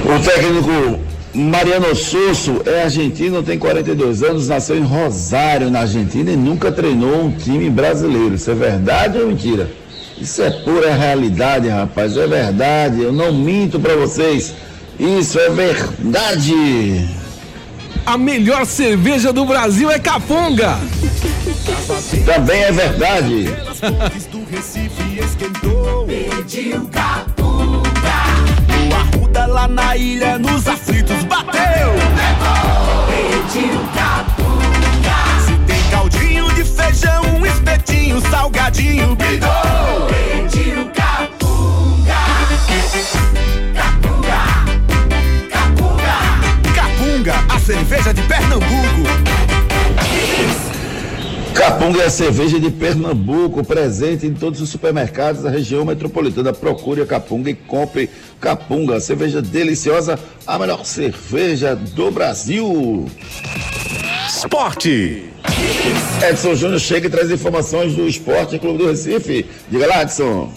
O técnico Mariano Sosso é argentino, tem 42 anos, nasceu em Rosário, na Argentina, e nunca treinou um time brasileiro. Isso é verdade ou mentira? Isso é pura realidade, rapaz. É verdade. Eu não minto para vocês. Isso é verdade. A melhor cerveja do Brasil é Capunga. Também é verdade. Pediu capunga. O arruda lá na ilha nos aflitos bateu. Pediu capunga. Se tem caldinho de feijão, espetinho, salgadinho, bidou. Pediu capunga. Capunga. Capunga. Capunga, a cerveja de Pernambuco. Capunga é a cerveja de Pernambuco, presente em todos os supermercados da região metropolitana. Procure a Capunga e compre Capunga, cerveja deliciosa, a melhor cerveja do Brasil. esporte. Edson Júnior chega e traz informações do Esporte Clube do Recife. Diga lá, Edson.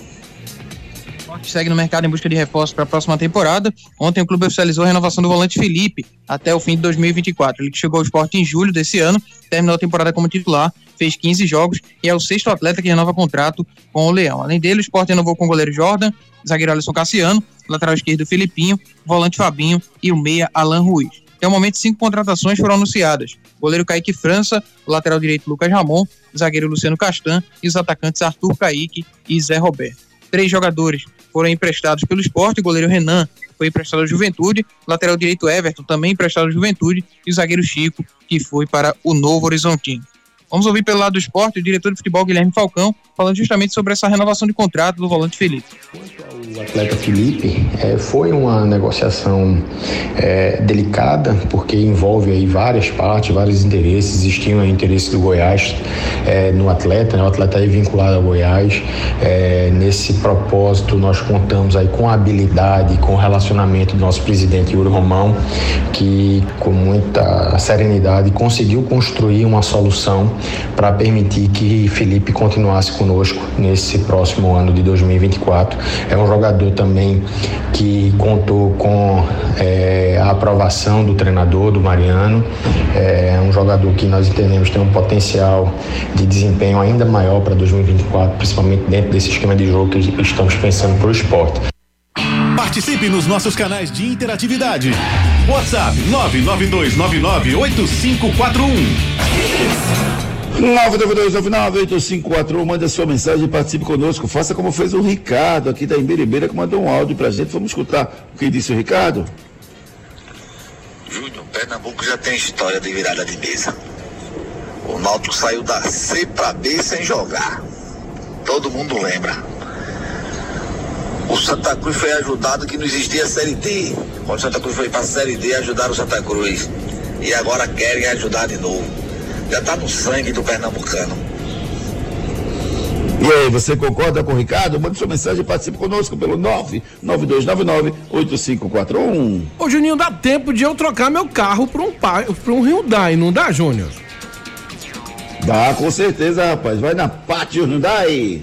Segue no mercado em busca de reforços para a próxima temporada. Ontem o clube oficializou a renovação do volante Felipe até o fim de 2024. Ele que chegou ao esporte em julho desse ano, terminou a temporada como titular, fez 15 jogos e é o sexto atleta que renova contrato com o Leão. Além dele, o esporte renovou com o goleiro Jordan, zagueiro Alisson Cassiano, lateral esquerdo Filipinho, volante Fabinho e o meia Alan Ruiz. Até o momento, cinco contratações foram anunciadas. Goleiro Kaique França, lateral direito Lucas Ramon, zagueiro Luciano Castan e os atacantes Arthur Kaique e Zé Roberto. Três jogadores foram emprestados pelo esporte, o goleiro Renan foi emprestado à Juventude, lateral direito Everton também emprestado à Juventude e o zagueiro Chico, que foi para o Novo Horizontino. Vamos ouvir pelo lado do esporte o diretor de futebol Guilherme Falcão, falando justamente sobre essa renovação de contrato do volante Felipe. O atleta Felipe é, foi uma negociação é, delicada, porque envolve aí várias partes, vários interesses. Existiam o interesse do Goiás é, no atleta, né? o atleta é vinculado ao Goiás. nesse propósito, nós contamos aí com a habilidade, com o relacionamento do nosso presidente Yuri Romão, que com muita serenidade conseguiu construir uma solução para permitir que Felipe continuasse conosco nesse próximo ano de 2024. É um jogador também que contou com é, a aprovação do treinador, do Mariano. É um jogador que nós entendemos tem um potencial de desempenho ainda maior para 2024, principalmente dentro desse esquema de jogo que estamos pensando para o esporte. Participe nos nossos canais de interatividade. WhatsApp 992998541. 992998541, manda sua mensagem participe conosco. Faça como fez o Ricardo aqui da Imberibeira, que mandou um áudio pra gente. Vamos escutar o que disse o Ricardo? Júnior, Pernambuco já tem história de virada de mesa. O Náutico saiu da C pra B sem jogar. Todo mundo lembra. O Santa Cruz foi ajudado que não existia Série D. Quando o Santa Cruz foi pra Série D, ajudaram o Santa Cruz. E agora querem ajudar de novo já está no sangue do pernambucano. E aí, você concorda com o Ricardo? Mande sua mensagem e participe conosco pelo 99299-8541. Ô Juninho, dá tempo de eu trocar meu carro para um, pra um Hyundai, não dá, Júnior? Dá, com certeza, rapaz. Vai na Pátio Hyundai.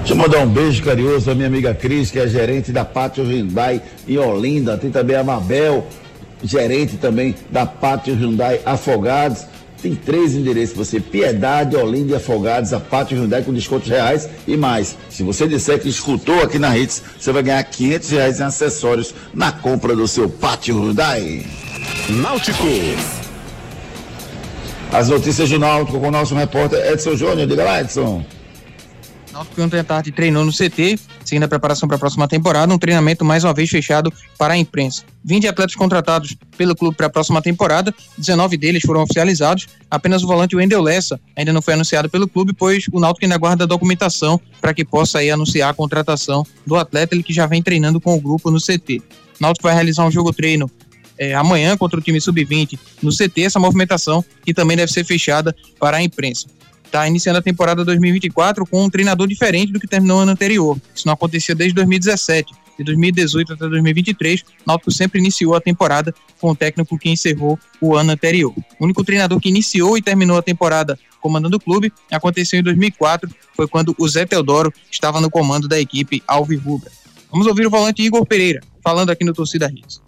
Deixa eu mandar um beijo carinhoso à minha amiga Cris, que é gerente da Pátio Hyundai em Olinda. Tem também a Mabel, gerente também da Pátio Hyundai Afogados. Tem três endereços você: Piedade, Olinda e Afogados, a Pátio Hyundai com descontos reais e mais. Se você disser que escutou aqui na Hits, você vai ganhar 500 reais em acessórios na compra do seu Pátio Hyundai. Náutico. As notícias do Náutico com o nosso repórter Edson Júnior. Diga lá, Edson. Náutico ontem à tarde treinou no CT, seguindo a preparação para a próxima temporada, um treinamento mais uma vez fechado para a imprensa. 20 atletas contratados pelo clube para a próxima temporada, 19 deles foram oficializados, apenas o volante Wendel Lessa ainda não foi anunciado pelo clube, pois o Náutico ainda aguarda a documentação para que possa aí anunciar a contratação do atleta, ele que já vem treinando com o grupo no CT. O Náutico vai realizar um jogo treino é, amanhã contra o time sub-20 no CT, essa movimentação que também deve ser fechada para a imprensa está iniciando a temporada 2024 com um treinador diferente do que terminou o ano anterior. Isso não acontecia desde 2017. De 2018 até 2023, o Náutico sempre iniciou a temporada com o técnico que encerrou o ano anterior. O único treinador que iniciou e terminou a temporada comandando o clube aconteceu em 2004, foi quando o Zé Teodoro estava no comando da equipe Alvirrubra. Vamos ouvir o volante Igor Pereira, falando aqui no Torcida Hits.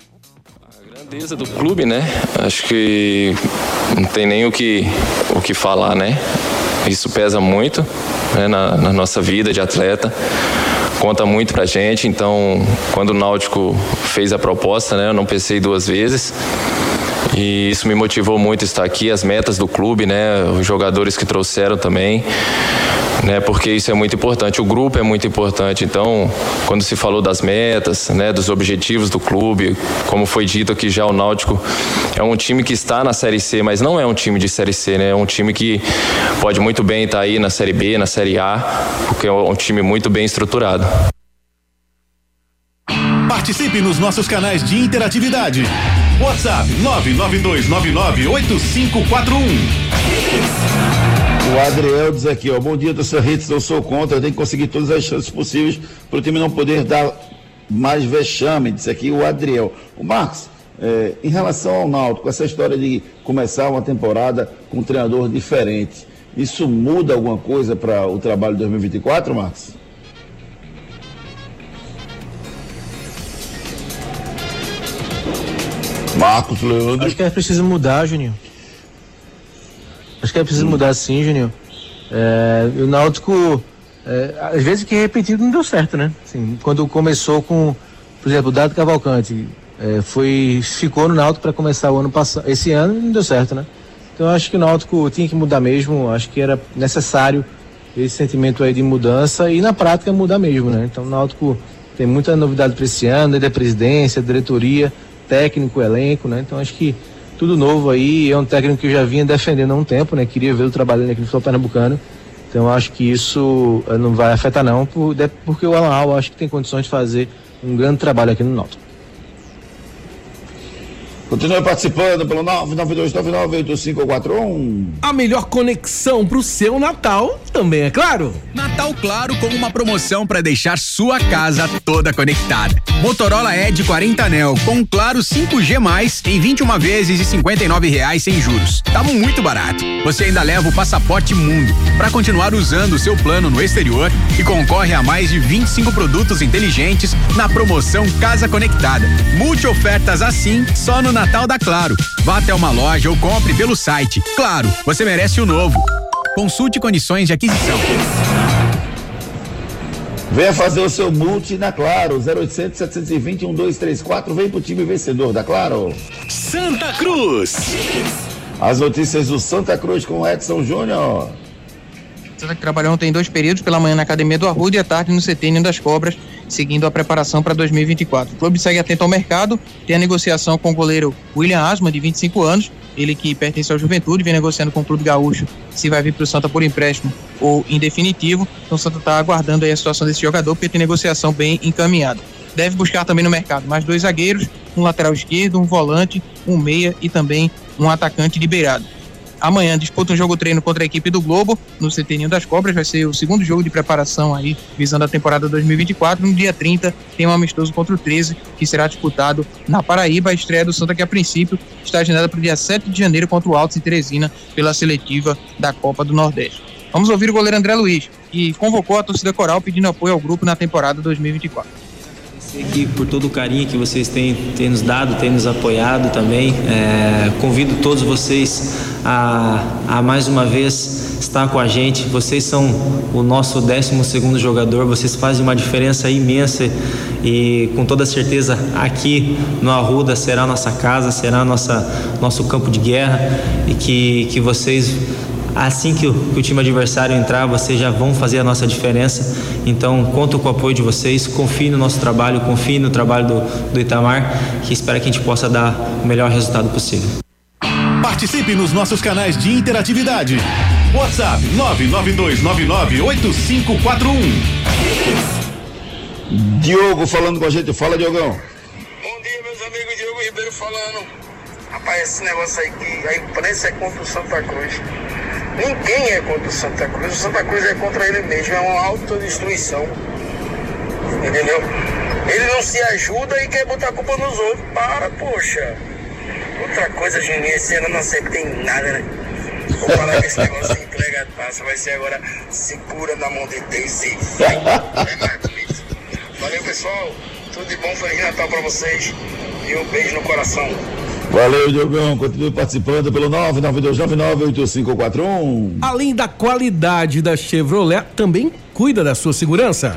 Grandeza do clube, né? Acho que não tem nem o que, o que falar, né? Isso pesa muito né, na, na nossa vida de atleta conta muito pra gente. Então, quando o Náutico fez a proposta, né, eu não pensei duas vezes. E isso me motivou muito estar aqui, as metas do clube, né? Os jogadores que trouxeram também né? Porque isso é muito importante. O grupo é muito importante. Então, quando se falou das metas, né? Dos objetivos do clube, como foi dito aqui já, o Náutico é um time que está na Série C, mas não é um time de Série C, né? É um time que pode muito bem estar aí na Série B, na Série A, porque é um time muito bem estruturado. Participe nos nossos canais de interatividade. WhatsApp 992998541. O Adriel diz aqui, ó, bom dia, torcedor Hits, eu sou contra, tem que conseguir todas as chances possíveis para o time não poder dar mais vexame, disse aqui o Adriel. O Marcos, é, em relação ao Náutico, essa história de começar uma temporada com um treinador diferente, isso muda alguma coisa para o trabalho de 2024, Marcos? Marcos Leandro. Acho que é preciso mudar, Juninho. Acho que é preciso mudar sim, Juninho. É, o Náutico, é, às vezes que repetido não deu certo, né? Assim, quando começou com, por exemplo, o Dado Cavalcante, é, foi, ficou no Náutico para começar o ano passado, esse ano não deu certo, né? Então acho que o Náutico tinha que mudar mesmo, acho que era necessário esse sentimento aí de mudança e na prática mudar mesmo, né? Então o Náutico tem muita novidade para esse ano, da presidência, diretoria, técnico, elenco, né? Então acho que tudo novo aí, é um técnico que eu já vinha defendendo há um tempo, né? Queria ver o trabalho aqui no futebol pernambucano. Então acho que isso eh, não vai afetar não, por, porque o Alan Al acho que tem condições de fazer um grande trabalho aqui no Náutico. Continue participando pelo 992998541. A melhor conexão pro seu Natal também é claro. Natal Claro com uma promoção para deixar sua casa toda conectada. Motorola Edge 40 anel com Claro 5G mais em 21 vezes e 59 reais sem juros. Tá muito barato. Você ainda leva o passaporte Mundo para continuar usando o seu plano no exterior e concorre a mais de 25 produtos inteligentes na promoção Casa Conectada. Multi ofertas assim só no Natal da Claro. Vá até uma loja ou compre pelo site. Claro, você merece o novo. Consulte condições de aquisição. Venha fazer o seu multi na Claro, 0800 720 1234. Vem pro time vencedor da Claro. Santa Cruz. As notícias do Santa Cruz com Edson Júnior. Santa que trabalhou ontem em dois períodos, pela manhã na Academia do Arruda e à tarde no CT das Cobras, seguindo a preparação para 2024. O clube segue atento ao mercado, tem a negociação com o goleiro William Asma, de 25 anos, ele que pertence ao Juventude, vem negociando com o Clube Gaúcho se vai vir para o Santa por empréstimo ou em definitivo. Então o Santa está aguardando aí a situação desse jogador, porque tem negociação bem encaminhada. Deve buscar também no mercado mais dois zagueiros, um lateral esquerdo, um volante, um meia e também um atacante liberado. Amanhã disputa um jogo treino contra a equipe do Globo no Centeninho das Cobras. Vai ser o segundo jogo de preparação aí, visando a temporada 2024. No dia 30 tem um amistoso contra o 13, que será disputado na Paraíba. A estreia do Santa, que a princípio está agendada para o dia 7 de janeiro contra o Altos em Teresina, pela seletiva da Copa do Nordeste. Vamos ouvir o goleiro André Luiz, que convocou a torcida coral pedindo apoio ao grupo na temporada 2024 aqui por todo o carinho que vocês têm, têm nos dado, têm nos apoiado também. É, convido todos vocês a, a mais uma vez estar com a gente. Vocês são o nosso 12 segundo jogador, vocês fazem uma diferença imensa e com toda certeza aqui no Arruda será nossa casa, será nossa, nosso campo de guerra e que, que vocês assim que o, que o, time adversário entrar, vocês já vão fazer a nossa diferença. Então, conto com o apoio de vocês, confie no nosso trabalho, confie no trabalho do, do Itamar, que espero que a gente possa dar o melhor resultado possível. Participe nos nossos canais de interatividade. WhatsApp 992998541. Diogo falando com a gente, fala Diogão. Bom dia, meus amigos, Diogo Ribeiro falando. Rapaz, esse negócio aí que a imprensa é contra o Santa Cruz. Ninguém é contra o Santa Cruz, o Santa Cruz é contra ele mesmo, é uma autodestruição. Entendeu? Ele não se ajuda e quer botar a culpa nos outros. Para, poxa. Outra coisa, Juninho, esse ano não que tem nada, né? Vou falar que esse negócio de entrega taça vai ser agora segura na mão de Deus e vai. Valeu, pessoal. Tudo de bom, Feliz Natal pra vocês. E um beijo no coração. Valeu, Diogão. Continue participando pelo 992998541. Além da qualidade da Chevrolet, também cuida da sua segurança.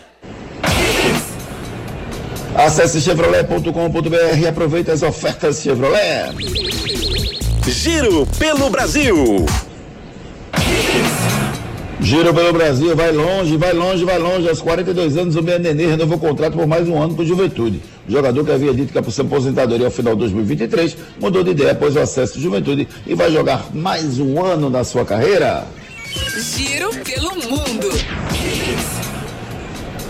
Acesse chevrolet.com.br e aproveite as ofertas Chevrolet. Giro pelo Brasil. Giro pelo Brasil, vai longe, vai longe, vai longe. Aos 42 anos, o Nenê renovou o contrato por mais um ano com Juventude. O jogador que havia dito que ia para sua aposentadoria ao final de 2023 mudou de ideia após o acesso de Juventude e vai jogar mais um ano na sua carreira. Giro pelo mundo.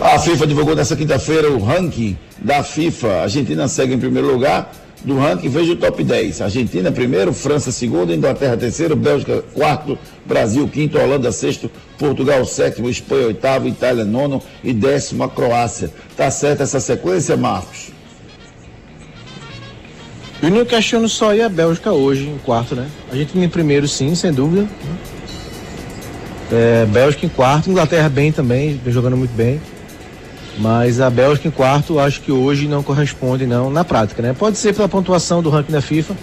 A FIFA divulgou nesta quinta-feira o ranking da FIFA. A Argentina segue em primeiro lugar do ranking. Veja o top 10. Argentina primeiro, França segundo, Inglaterra terceiro, Bélgica quarto, Brasil quinto, Holanda sexto, Portugal sétimo, Espanha oitavo, Itália nono e décimo a Croácia. Tá certa essa sequência, Marcos? Eu não questiono só aí a Bélgica hoje em quarto, né? A gente em primeiro sim, sem dúvida. É, Bélgica em quarto, Inglaterra bem também, jogando muito bem. Mas a Bélgica em quarto, acho que hoje não corresponde não na prática, né? Pode ser pela pontuação do ranking da FIFA,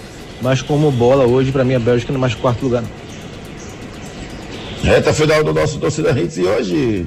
mas como bola hoje, para mim a Bélgica não é mais quarto lugar. Não. Reta final do nosso torcida Hits e hoje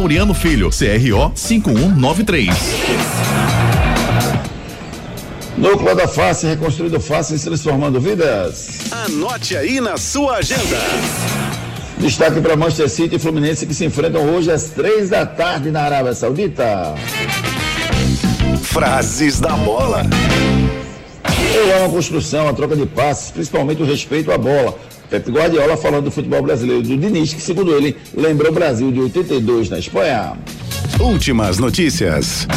Laureano Filho, CRO 5193. Núcleo da Face, reconstruindo faces, transformando vidas. Anote aí na sua agenda. Destaque para Manchester City e Fluminense que se enfrentam hoje às três da tarde na Arábia Saudita. Frases da bola. Eu amo a construção, a troca de passes, principalmente o respeito à bola. Pepe Guardiola falando do futebol brasileiro do Diniz, que segundo ele lembra o Brasil de 82 na Espanha. Últimas notícias.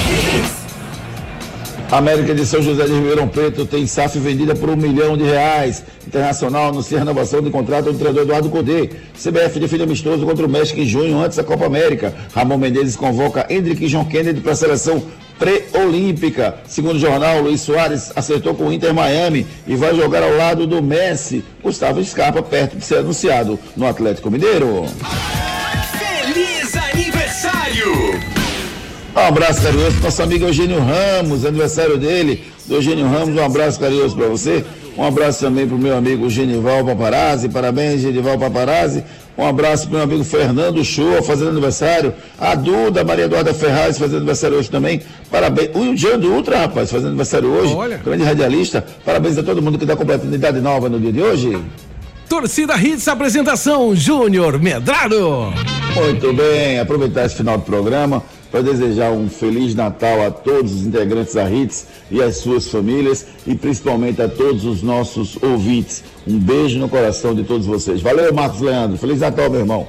América de São José de Ribeirão Preto tem SAF vendida por um milhão de reais. Internacional anuncia renovação de contrato do treinador Eduardo Cudê. CBF define amistoso contra o México em junho, antes da Copa América. Ramon Menezes convoca Hendrick e John Kennedy para a seleção pré-olímpica. Segundo o jornal, Luiz Soares acertou com o Inter Miami e vai jogar ao lado do Messi. Gustavo Scarpa, perto de ser anunciado no Atlético Mineiro. Feliz aniversário! Um abraço carinhoso para nosso amigo Eugênio Ramos, aniversário dele, do Eugênio Ramos. Um abraço carinhoso para você. Um abraço também para o meu amigo Genival Paparazzi. Parabéns, Genival Paparazzi. Um abraço para o meu amigo Fernando Show, fazendo aniversário. A Duda, Maria Eduarda Ferraz, fazendo aniversário hoje também. Parabéns. O Jean do Ultra, rapaz, fazendo aniversário hoje. Olha. Grande radialista. Parabéns a todo mundo que está completando idade nova no dia de hoje. Torcida Hits, apresentação Júnior Medrado. Muito bem, aproveitar esse final do programa para desejar um feliz Natal a todos os integrantes da Hits e às suas famílias e principalmente a todos os nossos ouvintes. Um beijo no coração de todos vocês. Valeu, Marcos Leandro. Feliz Natal, meu irmão.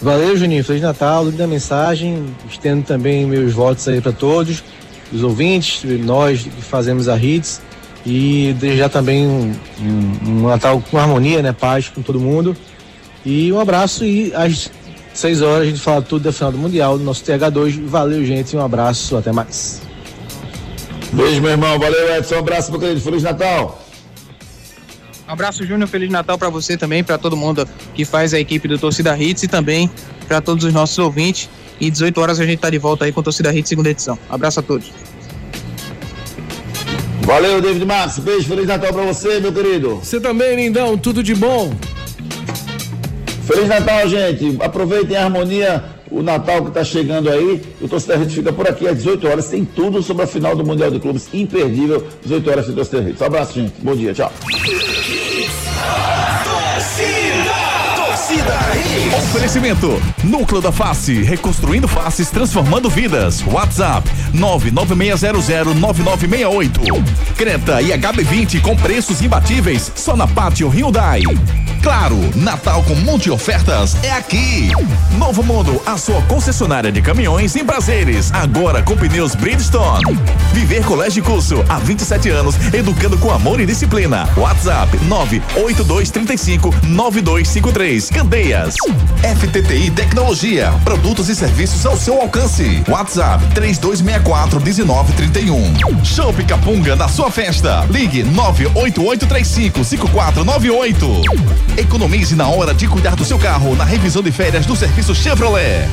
Valeu, Juninho. Feliz Natal, linda mensagem. Estendo também meus votos aí para todos, os ouvintes, nós que fazemos a Hits. E desejar também um, um, um Natal com harmonia, né? Paz com todo mundo. E um abraço e às 6 horas a gente fala tudo da final do Mundial, do nosso TH2. Valeu, gente. Um abraço. Até mais. Beijo, meu irmão. Valeu, Edson. Um abraço, meu querido. Feliz Natal. Um abraço, Júnior. Feliz Natal para você também, para todo mundo que faz a equipe do Torcida Hits e também para todos os nossos ouvintes. E 18 horas a gente tá de volta aí com Torcida Hits segunda edição. Abraço a todos. Valeu, David Marques. Beijo, Feliz Natal para você, meu querido. Você também, lindão. Tudo de bom. Feliz Natal, gente. Aproveitem a harmonia, o Natal que está chegando aí. O Torcida Rede fica por aqui às 18 horas. Tem tudo sobre a final do Mundial de Clubes. Imperdível. 18 horas de Torcida Rede. Um abraço, gente. Bom dia. Tchau. Torcida! Hits. Oferecimento: Núcleo da Face, reconstruindo faces, transformando vidas. WhatsApp: 996009968. Creta e HB20 com preços imbatíveis só na Pátio Hyundai. Claro, Natal com monte de ofertas é aqui. Novo Mundo, a sua concessionária de caminhões em prazeres, agora com pneus Bridgestone. Viver Colégio Curso, há 27 anos, educando com amor e disciplina. WhatsApp 98235 9253. Candeias. FTTI Tecnologia, produtos e serviços ao seu alcance. WhatsApp 3264 1931. Show Capunga na sua festa. Ligue 98835 5498. Economize na hora de cuidar do seu carro na revisão de férias do serviço Chevrolet.